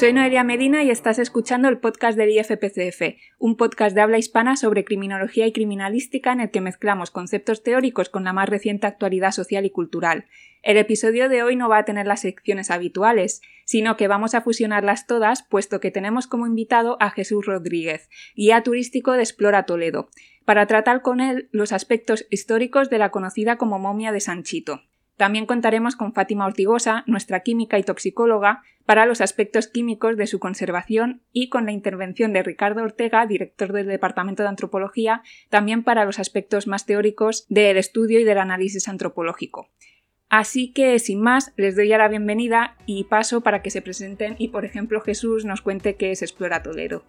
Soy Noelia Medina y estás escuchando el podcast del IFPCF, un podcast de habla hispana sobre criminología y criminalística en el que mezclamos conceptos teóricos con la más reciente actualidad social y cultural. El episodio de hoy no va a tener las secciones habituales, sino que vamos a fusionarlas todas, puesto que tenemos como invitado a Jesús Rodríguez, guía turístico de Explora Toledo, para tratar con él los aspectos históricos de la conocida como momia de Sanchito. También contaremos con Fátima Ortigosa, nuestra química y toxicóloga, para los aspectos químicos de su conservación y con la intervención de Ricardo Ortega, director del Departamento de Antropología, también para los aspectos más teóricos del estudio y del análisis antropológico. Así que, sin más, les doy ya la bienvenida y paso para que se presenten y, por ejemplo, Jesús nos cuente qué es Explora Toledo.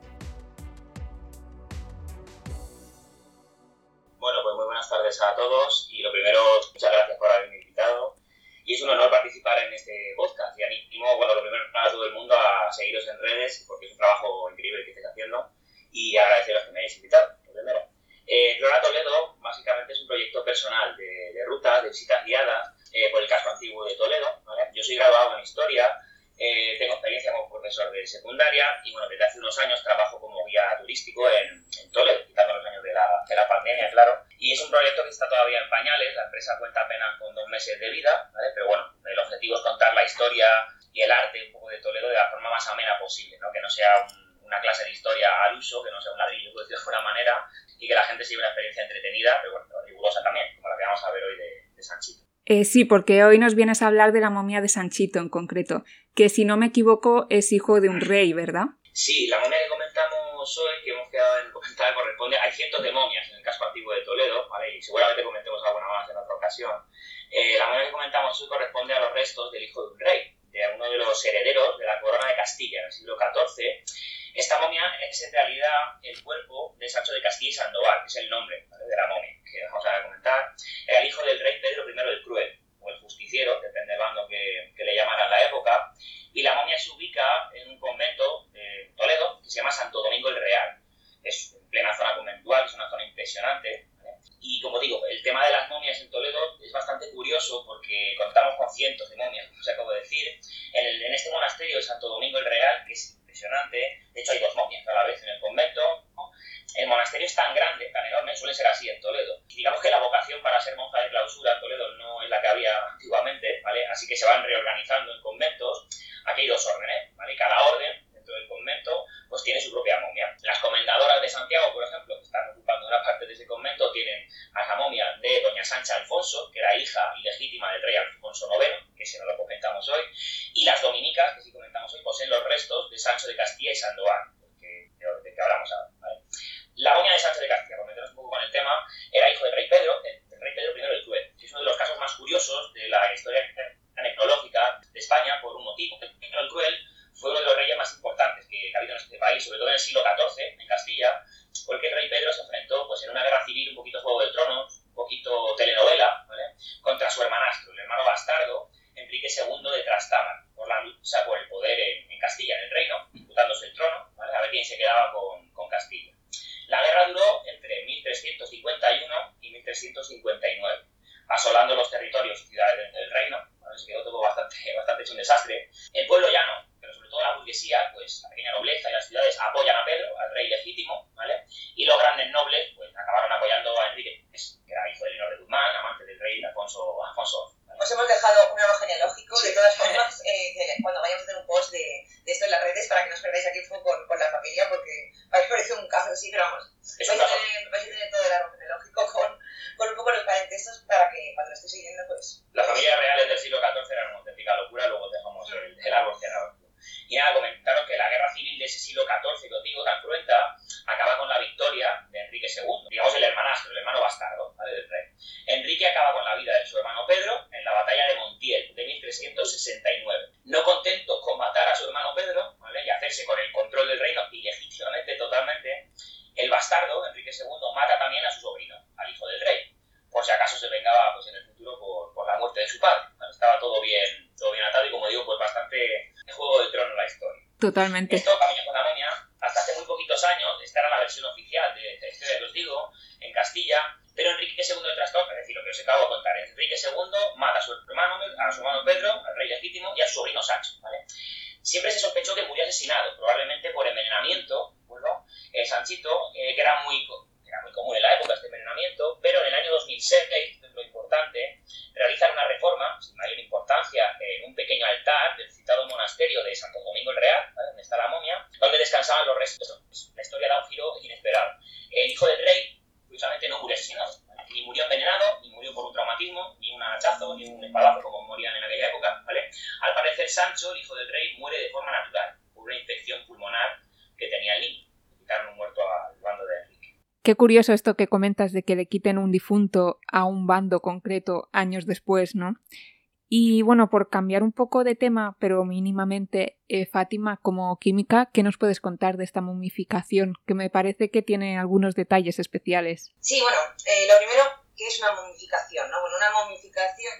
Bueno, pues muy buenas tardes a todos y lo primero, muchas gracias por haberme. Y es un honor participar en este podcast y animo, bueno, lo primero para todo el mundo a seguiros en redes porque es un trabajo increíble que estáis haciendo y agradeceros que me hayáis invitado, lo primero. Eh, Flora Toledo básicamente es un proyecto personal de, de rutas, de visitas guiadas eh, por el casco antiguo de Toledo. ¿vale? Yo soy graduado en Historia, eh, tengo experiencia como profesor de secundaria y bueno, desde hace unos años trabajo como guía turístico en, en Toledo, quitando los años de la, de la, pandemia, claro. Y es un proyecto que está todavía en pañales, la empresa cuenta apenas con dos meses de vida, ¿vale? pero bueno, el objetivo es contar la historia y el arte un poco de Toledo de la forma más amena posible, ¿no? que no sea un, una clase de historia al uso, que no sea un ladrillo, por decirlo de alguna manera, y que la gente se lleve una experiencia entretenida, pero bueno, rigurosa también, como la que vamos a ver hoy de, de Sanchito. Eh, sí, porque hoy nos vienes a hablar de la momia de Sanchito en concreto, que si no me equivoco es hijo de un rey, ¿verdad? Sí, la momia que comentamos hoy, que hemos quedado en comentar, corresponde. Hay cientos de momias en el casco antiguo de Toledo, ¿vale? Y seguramente comentemos alguna más en otra ocasión. Eh, la momia que comentamos hoy corresponde a los restos del hijo de un rey, de uno de los herederos de la corona de Castilla en el siglo XIV. Esta momia es en realidad el cuerpo de Sancho de Castilla y Sandoval, que es el nombre ¿vale? de la momia que vamos a comentar. Era el hijo del rey Pedro I el Cruel, o el justiciero, depende del bando que, que le llamaran la época. Y la momia se ubica en un convento de Toledo que se llama Santo Domingo el Real. Es en plena zona conventual, es una zona impresionante. ¿vale? Y como digo, el tema de las momias en Toledo es bastante curioso porque contamos con cientos de momias, como os acabo de decir. En, el, en este monasterio de Santo Domingo el Real, que es impresionante, de hecho hay dos momias a la vez en el convento, ¿no? el monasterio es tan grande, tan enorme, suele ser así en Toledo. Y digamos que la vocación para ser monja de clausura en Toledo no es la que había antiguamente, ¿vale? Así que se van reorganizando en conventos. Aquí hay dos órdenes, ¿vale? Y cada orden dentro del convento pues tiene su propia momia. Las comendadoras de Santiago, por ejemplo, que están ocupando una parte de ese convento, tienen a la momia de doña Sancha Alfonso, que era hija ilegítima del rey Alfonso IX, que se no lo comentamos hoy, y las dominicas, que sí comentamos hoy, poseen los restos de Sancho de Castilla y Sandoval, que, de, de que hablamos ahora, ¿vale? La momia de Sancho de Castilla, por meternos un poco con el tema, era hijo del rey Pedro, el rey Pedro I el Cruel. Es uno de los casos más curiosos de la historia necrológica de España por un motivo. Pedro el Cruel fue uno de los reyes más importantes que ha habido en este país, sobre todo en el siglo XIV, en Castilla, porque el rey Pedro se enfrentó pues, en una guerra civil un poquito Juego del Trono, un poquito telenovela, ¿vale? contra su hermanastro, el hermano bastardo, Enrique II de Trastámara, por la lucha por el poder en, en Castilla, en el reino, disputándose el trono, ¿vale? a ver quién se quedaba con, con Castilla. La guerra duró entre 1351 y 1359, asolando los territorios y ciudades del reino. ¿vale? Se quedó todo bastante, El pueblo llano, pero sobre todo la burguesía, pues la pequeña nobleza y las ciudades apoyan a Pedro, al rey legítimo, ¿vale? Y los grandes nobles, pues acabaron apoyando a Enrique, que era hijo de Leonor de Guzmán, amante del rey Alfonso, Alfonso os hemos dejado un árbol genealógico, sí. de todas formas, eh, que cuando vayamos a hacer un post de, de, esto en las redes para que no os perdáis aquí con, con la familia, porque me parece un caso así, pero vamos, vais a, tener, vais a tener todo el árbol genealógico con un poco los parentescos para que cuando lo estéis siguiendo, pues... Las familias reales del siglo XIV eran una auténtica locura, luego dejamos el, el árbol genealógico. Y nada, comentaros que la guerra civil de ese siglo XIV, que os digo, tan cruenta, acaba con la victoria de Enrique II, digamos el hermanastro, el hermano bastardo, ¿vale? Del rey. Enrique acaba con la vida de su hermano Pedro en la batalla de Montiel de 1369. No contento con matar a su hermano Pedro, ¿vale? Y hacerse con el control del reino ilegítimamente, totalmente, el bastardo, Enrique II, mata también a su sobrino, al hijo del rey, por si acaso se vengaba pues, en el futuro por, por la muerte de su padre. Bueno, estaba todo bien, todo bien atado y como digo, pues bastante juego del trono la historia. Totalmente. Esto, Camino con la momia, hasta hace muy poquitos años, esta era la versión oficial de esta historia que os digo, en Castilla, pero Enrique II de Trastorno, es decir, lo que os acabo de contar, Enrique II mata a su hermano, a su hermano Pedro, al rey legítimo, y a su sobrino Sancho, ¿vale? siempre se sospechó que murió asesinado, probablemente por envenenamiento, bueno, el Sanchito, eh, que era muy, era muy común en la época este envenenamiento, pero en el año 2006, esto es lo importante, realizan una reforma, sin mayor importancia, en un pequeño altar del citado monasterio de Santo Domingo el Real, donde está la momia, donde descansaban los restos. La historia da un giro inesperado. El hijo del rey, curiosamente, no murió asesinado, ni murió envenenado, ni murió por un traumatismo, ni un hachazo, ni un espadazo, como morían en aquella época, ¿vale? Al parecer, Sancho, el hijo del rey, muere de forma natural, por una infección pulmonar que tenía el niño. Quitaron un muerto al bando de Enrique. Qué curioso esto que comentas de que le quiten un difunto a un bando concreto años después, ¿no? Y bueno, por cambiar un poco de tema, pero mínimamente, eh, Fátima, como química, ¿qué nos puedes contar de esta momificación? Que me parece que tiene algunos detalles especiales. Sí, bueno, eh, lo primero que es una momificación, ¿no? Bueno, una momificación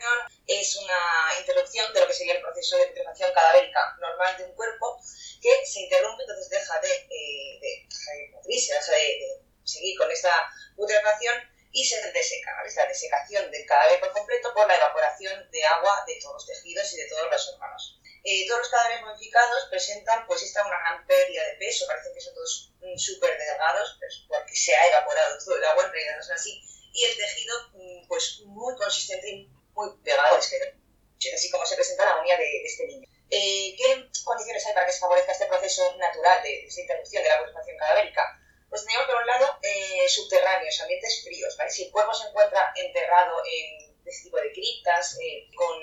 es una interrupción de lo que sería el proceso de putrefacción cadavérica normal de un cuerpo que se interrumpe, entonces deja de, eh, de, deja de seguir con esta putrefacción y se deseca, ¿vale? la desecación del cadáver por completo por la evaporación de agua de todos los tejidos y de todos los órganos. Eh, todos los cadáveres modificados presentan pues esta una gran pérdida de peso, parecen que son todos mm, súper delgados, pues, porque se ha evaporado todo el agua, en realidad no es así, y el tejido mm, pues muy consistente y muy pegado al esqueleto, así como se presenta la momia de, este niño. Eh, ¿Qué condiciones hay para que se favorezca este proceso natural de, de esta interrupción de la purificación cadavérica? pues tenemos por un lado subterráneos, ambientes fríos, ¿vale? Si el cuerpo se encuentra enterrado en este tipo de criptas, eh, con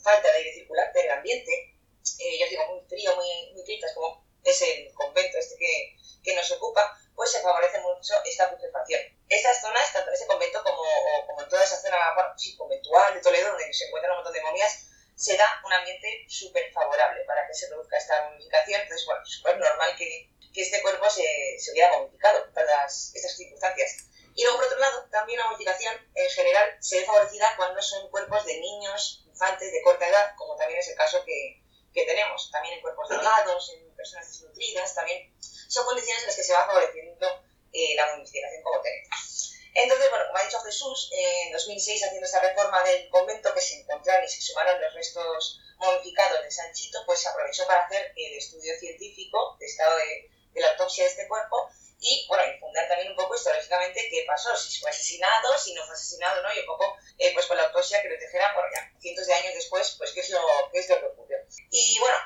falta de aire circular del ambiente, eh, yo digo muy frío, muy, muy criptas, como es el convento este que, que nos ocupa, pues se favorece mucho esta putrefacción. Estas zonas, tanto en ese convento como, como en toda esa zona bueno, sí, conventual de Toledo, donde se encuentran un montón de momias, se da un ambiente súper favorable para que se produzca esta momificación. Entonces, bueno, es súper normal que, que este cuerpo se, se hubiera modificado dadas estas circunstancias. Y luego, por otro lado, también la modificación en general se ve favorecida cuando son cuerpos de niños, infantes de corta edad, como también es el caso que, que tenemos. También en cuerpos delgados, en personas desnutridas, también son condiciones en las que se va favoreciendo eh, la modificación como tenemos. Entonces, bueno, como ha dicho Jesús, en 2006, haciendo esa reforma del convento que se encontraron y se sumaron los restos modificados de Sanchito, pues se aprovechó para hacer el estudio científico de estado de, de la autopsia de este cuerpo y, bueno, fundar también un poco históricamente qué pasó, si fue asesinado, si no fue asesinado, ¿no? Y un poco, eh, pues con la autopsia que lo dijera, bueno, ya cientos de años después, pues qué es lo, qué es lo que ocurrió. Y, bueno,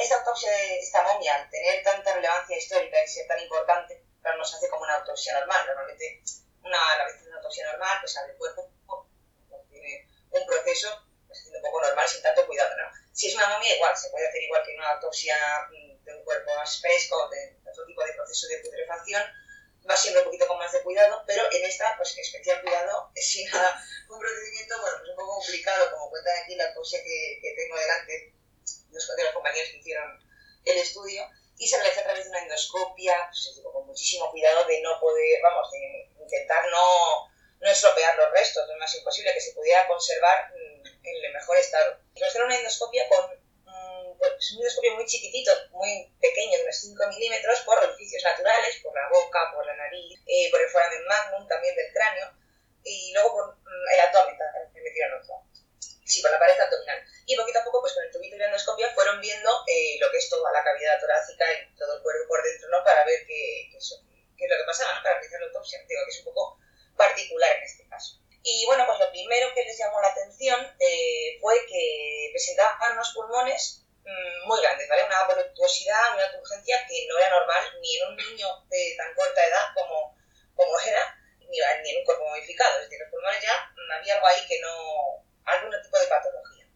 esta autopsia de esta momia, al tener tanta relevancia histórica y ser tan importante, no se hace como una autopsia normal. Normalmente, una, a veces una autopsia normal, pues el cuerpo, tiene un proceso pues, un poco normal, sin tanto cuidado, ¿no? Si es una momia, igual, se puede hacer igual que una autopsia mm, de un cuerpo más fresco, de otro tipo de proceso de putrefacción, va siempre un poquito con más de cuidado, pero en esta, pues especial cuidado, sin nada, un procedimiento, bueno, pues un poco complicado, como cuenta aquí la autopsia que, que tengo delante, de los compañeros que hicieron el estudio, y se realiza a través de una endoscopia, pues, con muchísimo cuidado de no poder, vamos, de intentar no, no estropear los restos, es más imposible que se pudiera conservar mm, en el mejor estado. Nos hicieron una endoscopia con mm, un endoscopio muy chiquitito, muy pequeño, de unos 5 milímetros, por orificios naturales, por la boca, por la nariz, eh, por el foramen magnum también del cráneo, y luego por mm, el abdomen también me metieron otro. Sí, por la pared abdominal. Y poquito a poco, pues con el tubito y la endoscopia, fueron viendo eh, lo que es toda la cavidad torácica y todo el cuerpo por dentro, ¿no? Para ver qué, lo que pasaba. Para realizar la autopsia. Digo que es un poco particular en este caso. Y bueno, pues lo primero que les llamó la atención eh, fue que presentaban unos pulmones mmm, muy grandes, ¿vale? Una voluptuosidad, una turgencia que no era normal ni en un niño de tan corta edad como, como era, ni, ni en un cuerpo modificado. Es decir, los pulmones ya mmm, había algo ahí que no. algún tipo de patología.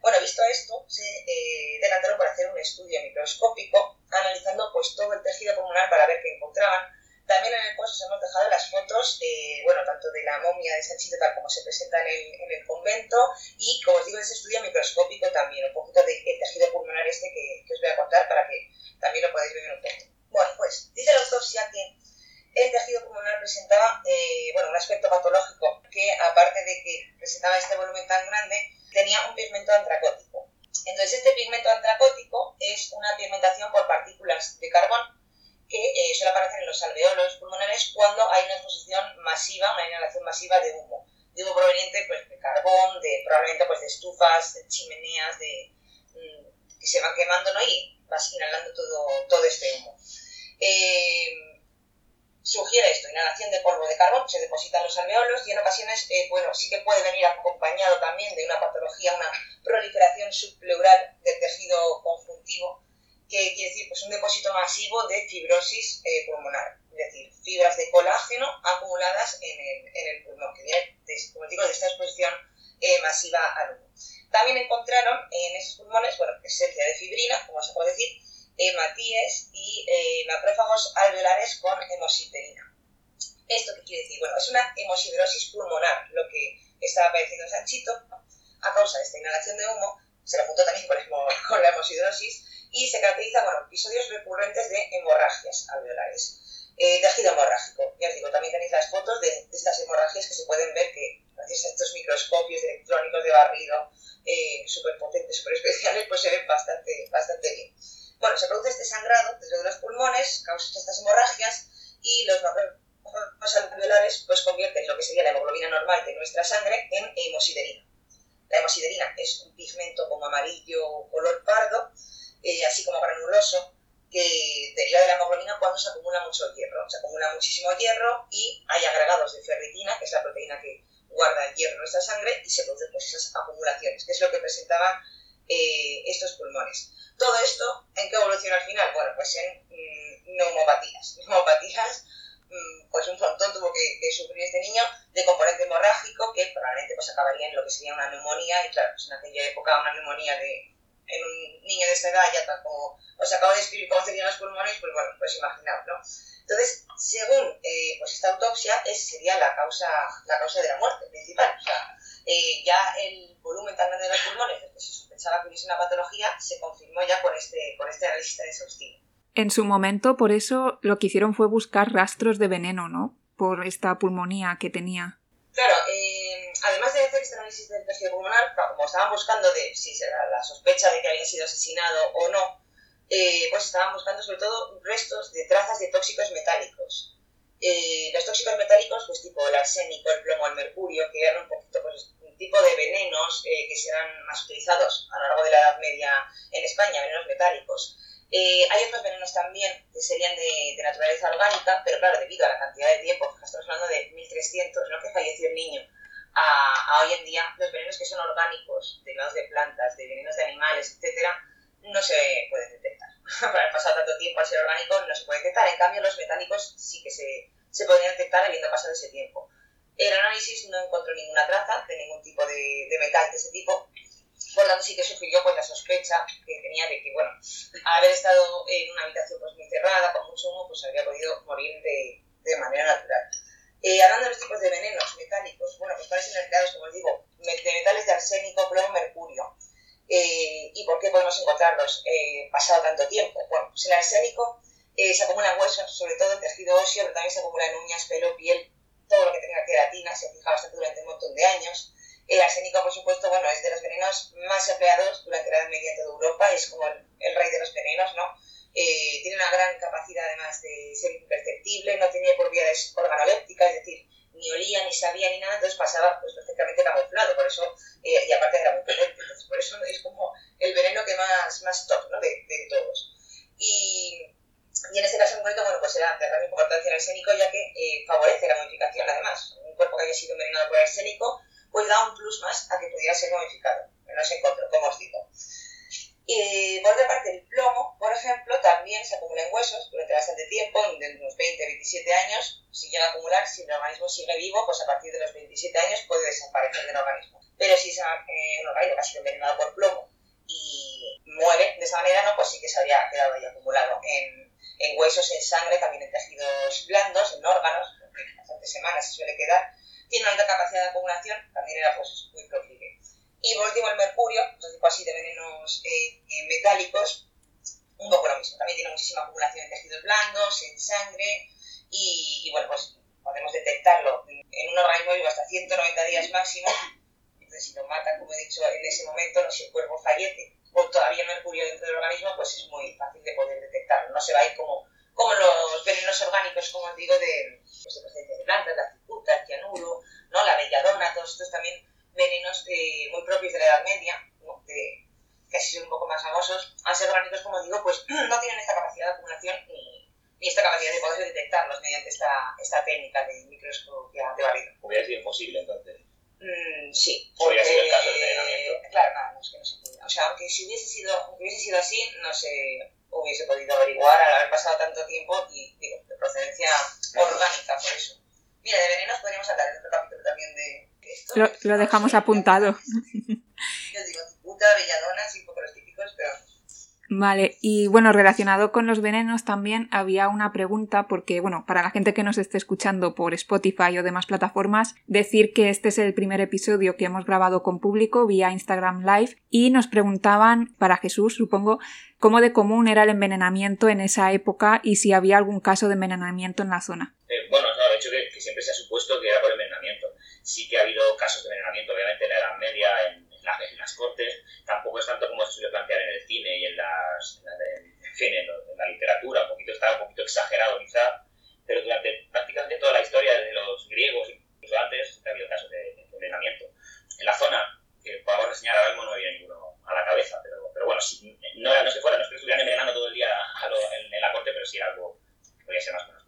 Bueno, visto esto, se eh, decantaron por hacer un estudio microscópico analizando pues todo el tejido pulmonar para ver qué encontraban también en el post os hemos dejado las fotos, bueno, tanto de la momia de Sanchito tal como se presenta en el, en el convento y, como os digo, ese estudio microscópico también, un poquito del de tejido pulmonar este que, que, os voy a contar para que también lo podáis ver un poco. Bueno, pues dice la autopsia que el tejido pulmonar presentaba eh, bueno, un aspecto patológico que, aparte de que presentaba este volumen tan grande, tenía un pigmento antracótico. Entonces, este pigmento antracótico es una pigmentación por partículas de carbón que eh, suele aparecer en los alveolos pulmonares cuando hay una exposición masiva, una inhalación masiva de humo. De humo proveniente pues, de carbón, de probablemente pues, de estufas, de chimeneas, de, mm, que se van quemando ¿no? y vas inhalando todo, todo este humo. Eh, sugiere esto, inhalación de polvo de carbón, se depositan los alveolos y en ocasiones, eh, bueno, sí que puede venir acompañado también de una patología, una proliferación subpleural del tejido conjuntivo, que quiere decir pues un depósito masivo de fibrosis eh, pulmonar, es decir, fibras de colágeno acumuladas en el, en el pulmón, que viene, de, como digo, de esta exposición eh, masiva al humo. También encontraron en esos pulmones, bueno, presencia de fibrina, como se puede decir, hematíes y eh, macrófagos alveolares con hemosiderina. ¿Esto qué quiere decir? Bueno, es una hemosiderosis pulmonar, lo que estaba apareciendo en Sanchito, a causa de esta inhalación de humo, se lo juntó también con, con la hemosiderosis, y se caracteriza por episodios recurrentes de hemorragias alveolares. Eh, tejido hemorrágico. Ya os digo, también tenéis las fotos de, estas hemorragias que se pueden ver que gracias a estos microscopios electrónicos de barrido eh, súper potentes, súper especiales, pues se ven bastante, bastante bien. Bueno, se produce este sangrado dentro de los pulmones, causa estas hemorragias y los macrófagos alveolares pues convierten lo que sería la hemoglobina normal de nuestra sangre en hemosiderina. La hemosiderina es un pigmento como amarillo color pardo, eh, así como granuloso, que deriva de la hemoglobina cuando se acumula mucho hierro. Se acumula muchísimo hierro y hay agregados de ferritina, que es la proteína que guarda el hierro en nuestra sangre, y se producen pues, esas acumulaciones, que es lo que presentaban eh, estos pulmones. Todo esto, ¿en qué evoluciona al final? Bueno, pues en mm, neumopatías. Neumopatías, mm, pues un montón tuvo que, sufrir este niño de componente hemorrágico que probablemente pues acabaría en lo que sería una neumonía y claro, pues en aquella época una neumonía de, en un niño de esta edad ya como os acabo de escribir cómo serían los pulmones, pues bueno, pues imaginaos, ¿no? Entonces, según eh, pues esta autopsia, esa sería la causa, la causa de la muerte principal. O sea, eh, ya el volumen tan grande de los pulmones, que se sospechaba que hubiese una patología, se confirmó ya con este, con este análisis tan exhaustivo. En su momento, por eso, lo que hicieron fue buscar rastros de veneno, ¿no? Por esta pulmonía que tenía. Claro, eh, además de hacer este análisis del tejido pulmonar, como estaban buscando de si será la sospecha de que había sido asesinado o no, eh, pues estaban buscando sobre todo restos de trazas de tóxicos metálicos. Eh, los tóxicos metálicos, pues tipo el arsénico, el plomo, el mercurio, que eran un poquito pues, un tipo de venenos eh, que serán más utilizados a lo largo de la Edad Media en España, venenos metálicos. Hay otros venenos también que serían de, naturaleza orgánica, pero claro, debido a la cantidad de tiempo, estamos hablando de 1300, ¿no? que falleció el niño, a, a, hoy en día, los venenos que son orgánicos, derivados de plantas, de venenos de animales, etcétera, no se puede detectar. Para pasado tanto tiempo al ser orgánico no se puede detectar. En cambio, los metálicos sí que se, se podrían detectar habiendo pasado ese tiempo. El análisis no encontró ninguna traza de ningún tipo de, de metal de ese tipo, tanto sí que sugirió pues, la sospecha que tenía de que, bueno, al haber estado en una habitación pues, muy cerrada, con mucho humo, pues habría podido morir de, de manera natural. Eh, hablando de los tipos de venenos metálicos, bueno, pues parecen empleados, como os digo, de metales de arsénico, plomo, mercurio. Eh, ¿Y por qué podemos encontrarlos eh, pasado tanto tiempo? Bueno, pues el arsénico eh, se acumula en huesos, sobre todo en tejido óseo, pero también se acumula en uñas, pelo, piel, todo lo que tenga queratina, se fija bastante durante un montón de años. El arsénico, por supuesto, bueno, es de los venenos más empleados durante la Edad Media en toda Europa, es como el, rey de los venenos, ¿no? tiene una gran capacidad además de ser imperceptible, no tiene propiedades organolépticas, es decir, ni olía, ni sabía, ni nada, entonces pasaba pues, perfectamente camuflado, por eso, eh, y aparte era muy potente, entonces por eso es como el veneno que más, más top, ¿no? De, de todos. Y, y, en este caso en concreto, bueno, pues era de gran importancia el arsénico, ya que eh, favorece la modificación, además. Un cuerpo que haya sido envenenado por arsénico, pues da un plus más a que pudiera ser modificado. No se encontró, como os digo. Y por otra parte, el plomo, por ejemplo, también se acumula en huesos durante bastante tiempo, de unos 20, 27 años. Si llega a acumular, si el organismo sigue vivo, pues a partir de los 27 años puede desaparecer del organismo. Pero si es eh, un organismo que ha sido envenenado por plomo y muere de esa manera, no, pues sí que se habría quedado ahí acumulado en, huesos, en sangre, también en tejidos blandos, en órganos, bastantes semanas se suele quedar. Tiene una alta capacidad de acumulación, también era pues muy proclive. Y por último el mercurio, otro tipo así de venenos eh, eh, metálicos, un poco lo mismo. También tiene muchísima acumulación en tejidos blandos, en sangre y, bueno, pues podemos detectarlo en un organismo vivo hasta 190 días máximo. Entonces si lo matan, como he dicho, en ese momento, no, si el cuerpo fallece o todavía mercurio dentro del organismo, pues es muy fácil de poder detectarlo. No se va a ir como, como los venenos orgánicos, como os digo, de, de procedencia de plantas, la cicuta, el cianuro, ¿no? la belladona, todos estos también venenos muy propios de la Edad Media, que que así son un poco más famosos, al ser orgánicos, como digo, pues no tienen esta capacidad de acumulación ni, ni esta capacidad de poder detectarlos mediante esta, esta técnica de microscopía de barrido. Hubiera sido imposible entonces. Mm, sí. Porque, sido el caso del envenenamiento. Claro, nada, no es que no se puede. O sea, aunque si hubiese sido, aunque hubiese sido así, no se hubiese podido averiguar al haber pasado tanto tiempo y, digo, de procedencia Lo, lo dejamos apuntado. Yo digo, puta, poco los típicos, pero Vale, y bueno, relacionado con los venenos también había una pregunta porque, bueno, para la gente que nos esté escuchando por Spotify o demás plataformas, decir que este es el primer episodio que hemos grabado con público vía Instagram Live y nos preguntaban, para Jesús supongo, cómo de común era el envenenamiento en esa época y si había algún caso de envenenamiento en la zona. Eh, bueno, no, de hecho que, que, siempre se ha supuesto que era por envenenamiento. Sí que ha habido casos de envenenamiento, obviamente en la Edad Media, en en las cortes, tampoco es tanto como se suele plantear en el cine y en, las, en, fin, en, la literatura, un poquito, está un poquito exagerado quizá, pero durante prácticamente toda la historia, desde los griegos, incluso antes, ha habido casos de, envenenamiento. En la zona que podamos reseñar ahora mismo no había ninguno a la cabeza, pero, pero bueno, si, no, no se fuera, no es que estuvieran envenenando todo el día a lo, en, en, la corte, pero sí algo que podría ser más o menos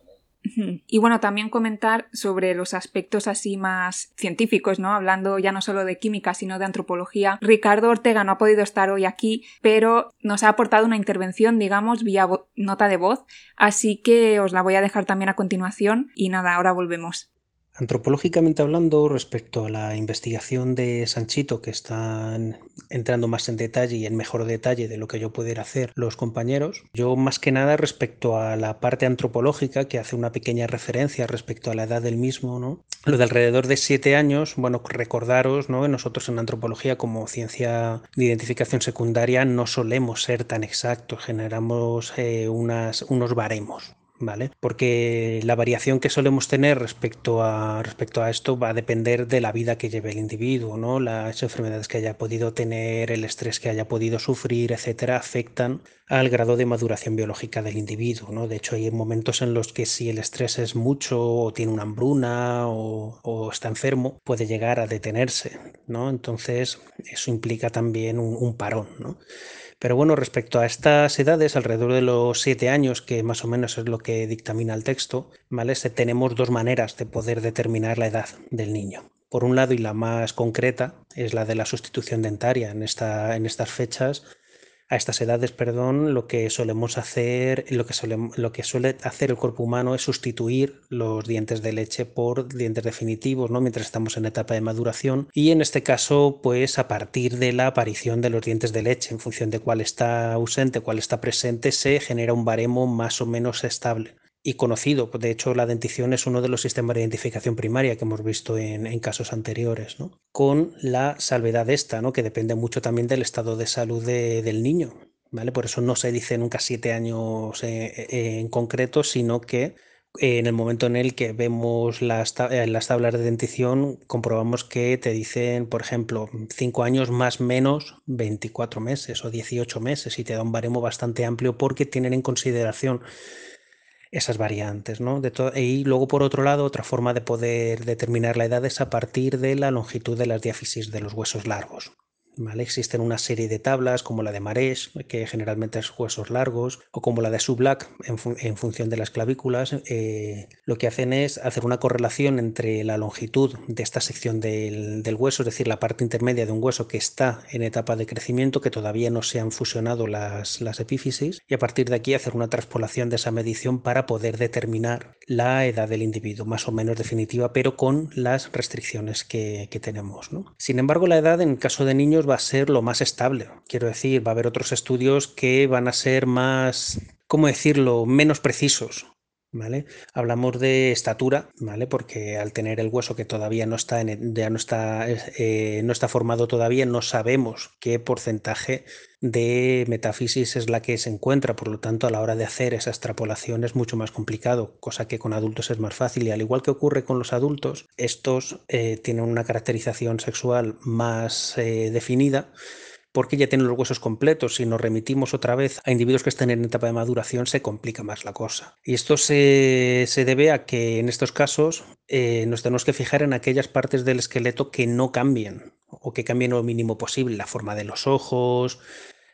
y bueno, también comentar sobre los aspectos así más científicos, ¿no? Hablando ya no solo de química, sino de antropología. Ricardo Ortega no ha podido estar hoy aquí, pero nos ha aportado una intervención, digamos, vía nota de voz, así que os la voy a dejar también a continuación y nada, ahora volvemos. Antropológicamente hablando, respecto a la investigación de Sanchito, que están entrando más en detalle y en mejor detalle de lo que yo pudiera hacer los compañeros, yo más que nada respecto a la parte antropológica, que hace una pequeña referencia respecto a la edad del mismo, ¿no? Lo de alrededor de siete años, bueno, recordaros, ¿no? Nosotros en antropología como ciencia de identificación secundaria no solemos ser tan exactos, generamos eh, unos baremos, ¿vale? Porque la variación que solemos tener respecto a, respecto a esto va a depender de la vida que lleve el individuo, ¿no? Las enfermedades que haya podido tener, el estrés que haya podido sufrir, etcétera, afectan al grado de maduración biológica del individuo, ¿no? De hecho, hay momentos en los que si el estrés es mucho o tiene una hambruna o, está enfermo, puede llegar a detenerse, ¿no? Entonces, eso implica también un, un parón, ¿no? Pero bueno, respecto a estas edades, alrededor de los siete años, que más o menos es lo que dictamina el texto, ¿vale? tenemos dos maneras de poder determinar la edad del niño. Por un lado, y la más concreta, es la de la sustitución dentaria. En, esta, en estas fechas a estas edades, perdón, lo que solemos hacer, lo que, lo que suele hacer el cuerpo humano es sustituir los dientes de leche por dientes definitivos, ¿no? Mientras estamos en etapa de maduración. Y en este caso, pues a partir de la aparición de los dientes de leche, en función de cuál está ausente, cuál está presente, se genera un baremo más o menos estable y conocido. De hecho, la dentición es uno de los sistemas de identificación primaria que hemos visto en, casos anteriores, ¿no? con la salvedad esta, ¿no? que depende mucho también del estado de salud del niño. ¿vale? Por eso no se dice nunca siete años eh, eh, en concreto, sino que en el momento en el que vemos las, las, tablas de dentición, comprobamos que te dicen, por ejemplo, 5 años más menos 24 meses o 18 meses y te da un baremo bastante amplio porque tienen en consideración esas variantes. ¿no? De y luego, por otro lado, otra forma de poder determinar la edad es a partir de la longitud de las diáfisis de los huesos largos. Existen una serie de tablas como la de Marés, que generalmente es huesos largos, o como la de Sublac, en, función de las clavículas. Eh, lo que hacen es hacer una correlación entre la longitud de esta sección del, hueso, es decir, la parte intermedia de un hueso que está en etapa de crecimiento, que todavía no se han fusionado las, las epífisis, y a partir de aquí hacer una transpolación de esa medición para poder determinar la edad del individuo, más o menos definitiva, pero con las restricciones que, que tenemos. ¿no? Sin embargo, la edad en el caso de niños va a ser lo más estable. Quiero decir, va a haber otros estudios que van a ser más, ¿cómo decirlo?, menos precisos. Hablamos de estatura, ¿vale? Porque al tener el hueso que todavía no está, en, ya no está, eh, no está formado todavía, no sabemos qué porcentaje de metafísis es la que se encuentra. Por lo tanto, a la hora de hacer esa extrapolación es mucho más complicado, cosa que con adultos es más fácil. Y al igual que ocurre con los adultos, estos eh, tienen una caracterización sexual más eh, definida porque ya tienen los huesos completos. Si nos remitimos otra vez a individuos que están en etapa de maduración, se complica más la cosa. Y esto se, debe a que en estos casos eh, nos tenemos que fijar en aquellas partes del esqueleto que no cambien o que cambien lo mínimo posible, la forma de los ojos,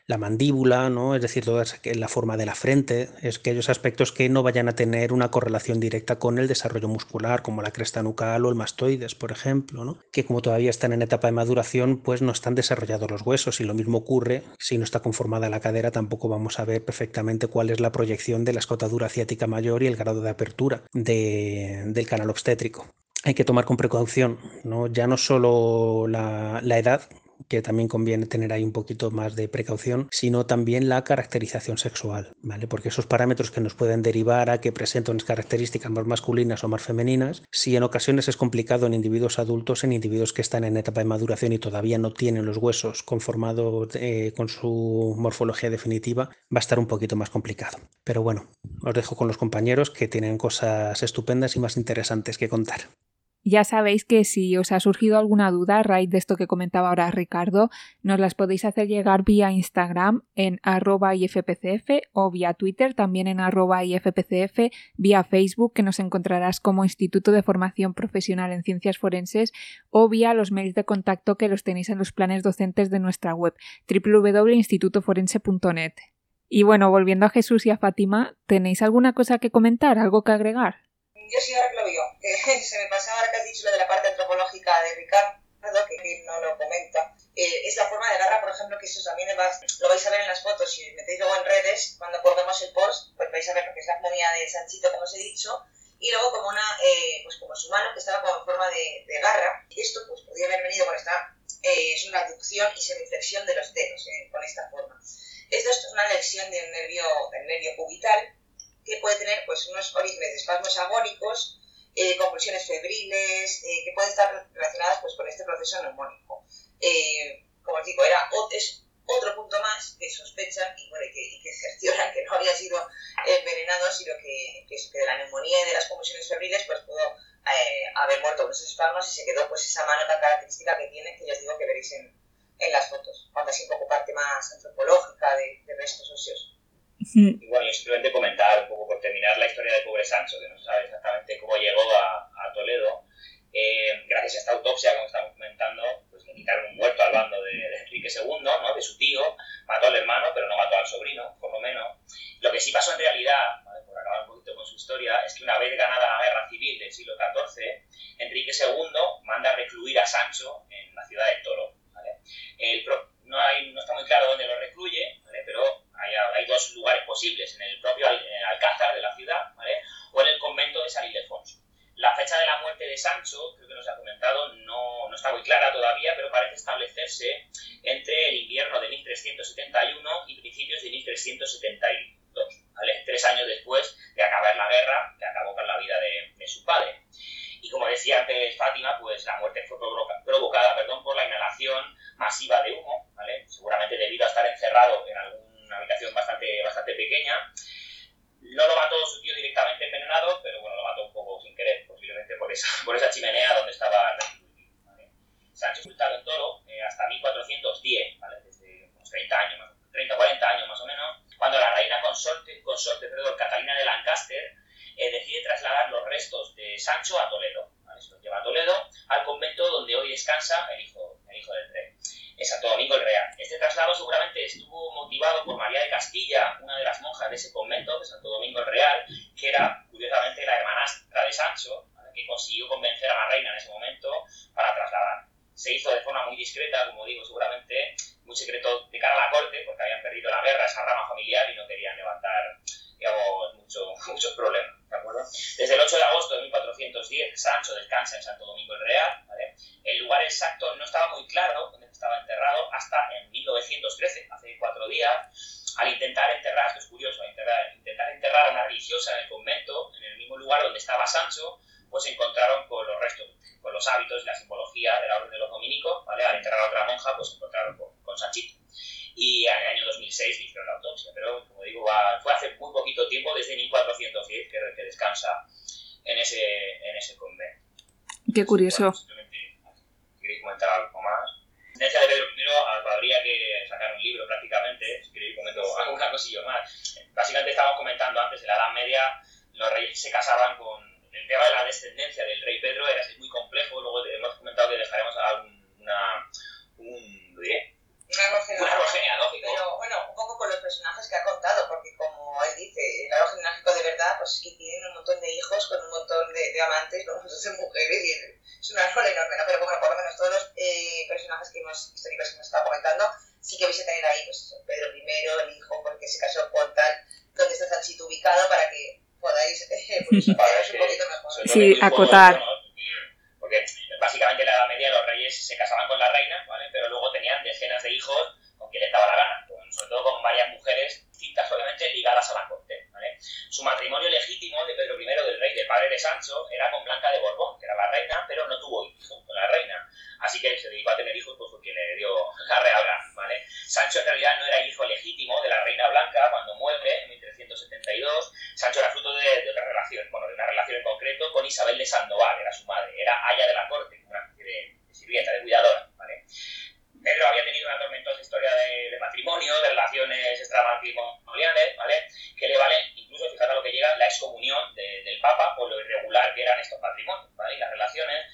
la mandíbula, ¿no? es decir, toda la forma de la frente, es aquellos aspectos que no vayan a tener una correlación directa con el desarrollo muscular, como la cresta nucal o el mastoides, por ejemplo, ¿no? que como todavía están en etapa de maduración, pues no están desarrollados los huesos y lo mismo ocurre si no está conformada la cadera, tampoco vamos a ver perfectamente cuál es la proyección de la escotadura ciática mayor y el grado de apertura del canal obstétrico hay que tomar con precaución, ¿no? ya no solo la, edad, que también conviene tener ahí un poquito más de precaución, sino también la caracterización sexual, ¿vale? Porque esos parámetros que nos pueden derivar a que presenten características más masculinas o más femeninas, si en ocasiones es complicado en individuos adultos, en individuos que están en etapa de maduración y todavía no tienen los huesos conformados eh, con su morfología definitiva, va a estar un poquito más complicado. Pero bueno, os dejo con los compañeros que tienen cosas estupendas y más interesantes que contar. Ya sabéis que si os ha surgido alguna duda a raíz de esto que comentaba ahora Ricardo, nos las podéis hacer llegar vía Instagram en arroba ifpcf o vía Twitter también en arroba ifpcf, vía Facebook que nos encontrarás como Instituto de Formación Profesional en Ciencias Forenses o vía los mails de contacto que los tenéis en los planes docentes de nuestra web www.institutoforense.net. Y bueno, volviendo a Jesús y a Fátima, ¿tenéis alguna cosa que comentar, algo que agregar? Yo sí ahora que lo veo, que se me pasaba ahora que has dicho lo de la parte antropológica de Ricardo, que no lo comenta, eh, es la forma de garra, por ejemplo, que eso también lo vais a ver en las fotos, si metéis luego en redes, cuando colguemos el post, pues vais a ver lo que es la momia de Sanchito, como os he dicho, y luego como una, eh, pues como su mano que estaba como en forma de, de garra, esto pues podría haber venido con esta, eh, es una aducción y semiflexión de los dedos, con esta forma. Esto es una lesión del nervio, del nervio cubital, que puede tener pues, unos orígenes de espasmos agónicos, eh, convulsiones febriles, eh, que pueden estar relacionadas pues, con este proceso neumónico. Eh, como os digo, era, es otro punto más que sospechan y, bueno, que, que, cercioran que no había sido envenenado, sino que, que, de la neumonía y de las convulsiones febriles pues, pudo eh, haber muerto con esos espasmos y se quedó pues, esa mano tan característica que tiene, que ya os digo que veréis en, en las fotos, cuando así un poco parte más antropológica de, de restos óseos. Y bueno, simplemente comentar un poco por terminar la historia del pobre Sancho, que no se sabe exactamente cómo llegó a, a Toledo. Eh, gracias a esta autopsia, como estamos comentando, pues le quitaron un muerto al bando de, Enrique II, ¿no? de su tío, mató al hermano, pero no mató al sobrino, por lo menos. Lo que sí pasó en realidad, por acabar un poquito con su historia, es que una vez ganada la guerra civil del siglo XIV, Enrique II manda recluir a Sancho en la ciudad de Toro. ¿vale? El no, hay, no está muy claro dónde lo recluye, ¿vale? pero hay, dos lugares posibles, en el propio Alcázar de la ciudad. O en el convento de San Ildefonso. La fecha de la muerte de Sancho, creo que nos ha comentado, no, no está muy clara todavía, pero parece establecerse entre el invierno de 1371 y principios de 1372, ¿vale? Tres años después de acabar la guerra que acabó con la vida de, de su padre. Y como decía antes Fátima, pues la muerte fue provocada perdón, por la inhalación masiva de humo, ¿vale? seguramente debido a estar encerrado en algún una habitación bastante, bastante pequeña. No lo mató su tío directamente envenenado, pero bueno, lo mató un poco sin querer, posiblemente por esa, por esa chimenea donde estaba ¿vale? Sancho ocultado en Toro eh, hasta 1410, ¿vale? desde unos 30 años, 30 40 años más o menos, cuando la reina consorte, consorte perdón, Catalina de Lancaster eh, decide trasladar los restos de Sancho a Toledo. ¿vale? Se los lleva a Toledo, al convento donde hoy descansa el hijo, el hijo del rey en Santo Domingo el Real. Este traslado seguramente estuvo motivado por María de Castilla, una de las monjas de ese convento de Santo Domingo el Real, que era curiosamente la hermanastra de Sancho, que consiguió convencer a la reina en ese momento para trasladar. Se hizo de forma muy discreta, como digo, seguramente muy secreto de cara a la corte, porque habían perdido la guerra, esa rama familiar, y no querían levantar digamos, mucho, muchos problemas. ¿de acuerdo? Desde el 8 de agosto de 1410, Sancho descansa en Santo Domingo el Real. ¿vale? El lugar exacto no estaba muy claro dónde estaba enterrado hasta en 1913, hace cuatro días, al intentar enterrar, esto es curioso, intentar, intentar enterrar a una religiosa en el convento, en el mismo lugar donde estaba Sancho, pues se encontraron con los restos, con los hábitos y la simbología de la orden de los dominicos, ¿vale? Al enterrar a otra monja, pues se encontraron con, con Sanchito y en el año 2006 le hicieron la autopsia. Pero, como digo, fue hace muy poquito tiempo, desde 1410, que, que descansa en ese, en ese convento. Qué curioso. queréis comentar algo más. En de Pedro I habría que sacar un libro prácticamente, si queréis comento alguna cosilla más. Básicamente estábamos comentando antes, en la Edad Media los reyes se casaban con... El tema de la descendencia del rey Pedro era muy complejo, luego hemos comentado que dejaremos alguna, un, un árbol genealógico. Pero bueno, estaba comentando, sí que vais a tener ahí pues, Pedro I, el hijo, porque se casó con tal, donde está Sanchito ubicado para que podáis eh, pues, un poquito mejor. Sí, acotar. Porque básicamente en la Edad Media los reyes se casaban con la reina, ¿vale? pero luego tenían decenas de hijos con quien les daba la gana, sobre todo con varias mujeres distintas, obviamente ligadas a la corte. ¿vale? Su matrimonio legítimo de Pedro I del rey, del padre de Sancho, era con Blanca de Borbón, que era la reina, pero no tuvo hijos con la reina. Así que se dedicó a tener hijos pues, porque le dio la real ¿vale? Sancho en realidad no era hijo legítimo de la reina Blanca cuando muere en 1372. Sancho era fruto de, otra relación, bueno, de una relación en concreto con Isabel de Sandoval, era su madre, era aya de la corte, una especie de, de sirvienta, de cuidadora. ¿vale? Pedro había tenido una tormentosa historia de, matrimonio, de relaciones extramatrimoniales, ¿vale? Que le vale, incluso, fíjate lo que llega, la excomunión del Papa por lo irregular que eran estos matrimonios, ¿vale? Y las relaciones.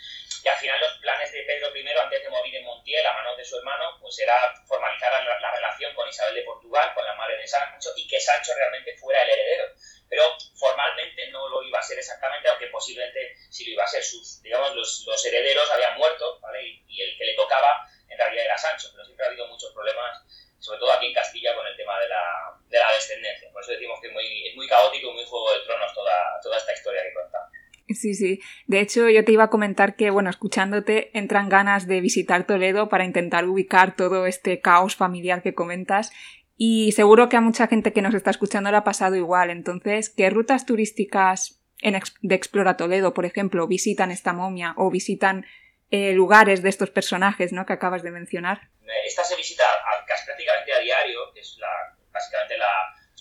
Y al final los planes de Pedro I, antes de morir en Montiel, a manos de su hermano, pues era formalizar la, la, relación con Isabel de Portugal, con la madre de Sancho, y que Sancho realmente fuera el heredero. Pero formalmente no lo iba a ser exactamente, aunque posiblemente sí lo iba a ser. Sus, digamos, los, los herederos habían muerto, ¿vale? Y, y el que le tocaba en realidad era Sancho, pero siempre ha habido muchos problemas, sobre todo aquí en Castilla, con el tema de la, de la descendencia. Por eso decimos que es muy, es muy caótico y muy juego de tronos toda, toda esta historia que contamos. Sí, sí. De hecho, yo te iba a comentar que, bueno, escuchándote, entran ganas de visitar Toledo para intentar ubicar todo este caos familiar que comentas. Y seguro que a mucha gente que nos está escuchando le ha pasado igual. Entonces, ¿qué rutas turísticas en, de Explora Toledo, por ejemplo, visitan esta momia o visitan eh, lugares de estos personajes ¿no? que acabas de mencionar. Esta se visita prácticamente a diario, que es la, básicamente la,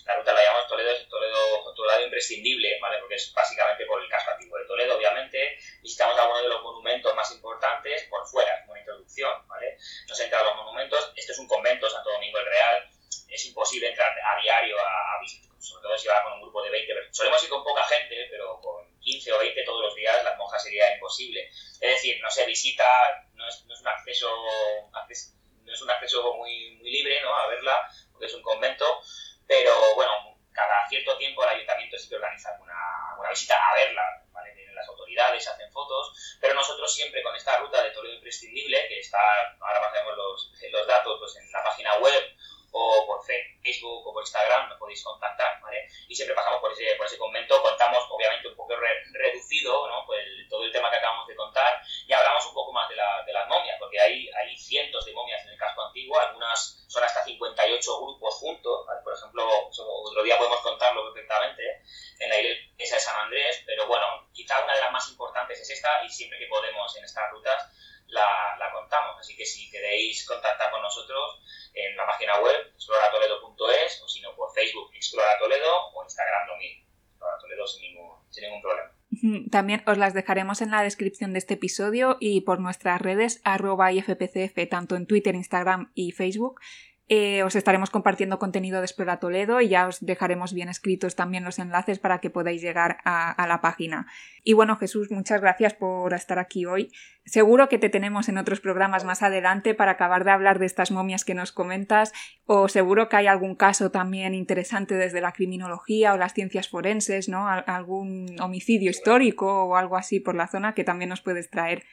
la ruta la llamamos Toledo, es Toledo, Toledo imprescindible, ¿vale? porque es básicamente por el casco antiguo de Toledo, obviamente. Visitamos algunos de los monumentos más importantes por fuera, como una introducción. ¿vale? Nos entra a los monumentos. Este es un convento, Santo Domingo el Real. Es imposible entrar a diario a, visitar, sobre todo si va con un grupo de 20 personas. Solemos ir con poca gente, pero con 15 o 20 todos los días, las monjas sería imposible. Es decir, no se visita, no es, no es un acceso, no es un acceso muy, muy libre ¿no? a verla, porque es un convento, pero bueno, cada cierto tiempo el ayuntamiento sí que organiza una, una visita a verla, ¿vale? Vienen las autoridades, hacen fotos, pero nosotros siempre con esta ruta de Toledo imprescindible, que está, ahora pasaremos los, los datos pues, en la página web o por Facebook o por Instagram nos podéis contactar, ¿vale? Y siempre pasamos por ese, por ese convento, contamos obviamente un poco reducido, ¿no? Pues todo el tema que acabamos de contar y hablamos un poco más de, la, de las momias, porque hay, hay cientos de momias en el casco antiguo, algunas son hasta 58 grupos juntos, ¿vale? Por ejemplo, otro día podemos contarlo perfectamente en la iglesia de San Andrés, pero bueno, quizá una de las más importantes es esta y siempre que podemos en estas rutas la, la, contamos. Así que si queréis contactar con nosotros en la página web exploratoledo.es o si no por Facebook Explora Toledo o Instagram lo mismo. Explora Toledo sin ningún, sin ningún problema. También os las dejaremos en la descripción de este episodio y por nuestras redes arroba ifpcf tanto en Twitter, Instagram y Facebook. Eh, os estaremos compartiendo contenido de Toledo y ya os dejaremos bien escritos también los enlaces para que podáis llegar a, a, la página. Y bueno, Jesús, muchas gracias por estar aquí hoy. Seguro que te tenemos en otros programas más adelante para acabar de hablar de estas momias que nos comentas, o seguro que hay algún caso también interesante desde la criminología o las ciencias forenses, ¿no? algún homicidio histórico o algo así por la zona que también nos puedes traer.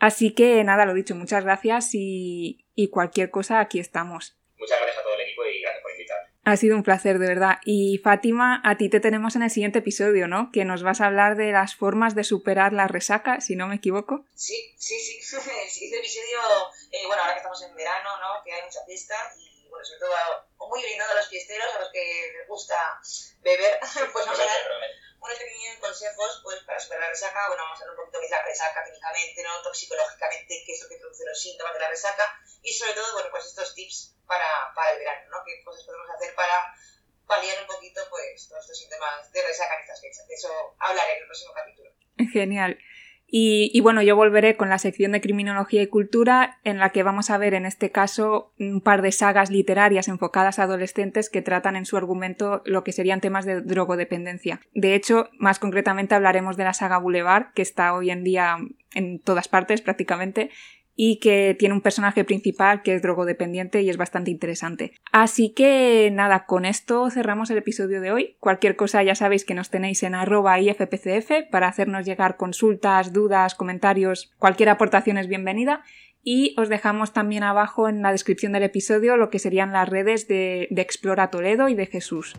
Así que nada, lo dicho, muchas gracias y, y cualquier cosa aquí estamos. Muchas gracias a todo el equipo y gracias por invitarme. Ha sido un placer, de verdad. Y Fátima, a ti te tenemos en el siguiente episodio, ¿no? Que nos vas a hablar de las formas de superar la resaca, si no me equivoco. Sí, sí, sí. el siguiente episodio, eh, bueno, ahora que estamos en verano, ¿no? Que hay mucha fiesta y, bueno, sobre todo muy orientado a los fiesteros, a los que les gusta beber, pues vamos a dar unos pequeños consejos pues, para superar la resaca. Bueno, vamos a ver un poquito qué es la resaca químicamente, ¿no? toxicológicamente, qué es lo que produce los síntomas de la resaca y sobre todo, bueno, pues estos tips para, para el verano, ¿no? ¿Qué cosas podemos hacer para paliar un poquito pues todos estos síntomas de resaca en estas fechas? De eso hablaré en el próximo capítulo. Genial. Y, bueno, yo volveré con la sección de criminología y cultura, en la que vamos a ver en este caso un par de sagas literarias enfocadas a adolescentes que tratan en su argumento lo que serían temas de drogodependencia. De hecho, más concretamente hablaremos de la saga Boulevard, que está hoy en día en todas partes prácticamente, y que tiene un personaje principal que es drogodependiente y es bastante interesante. Así que nada, con esto cerramos el episodio de hoy. Cualquier cosa ya sabéis que nos tenéis en arroba ifpcf para hacernos llegar consultas, dudas, comentarios, cualquier aportación es bienvenida. y os dejamos también abajo en la descripción del episodio lo que serían las redes de, de Explora Toledo y de Jesús.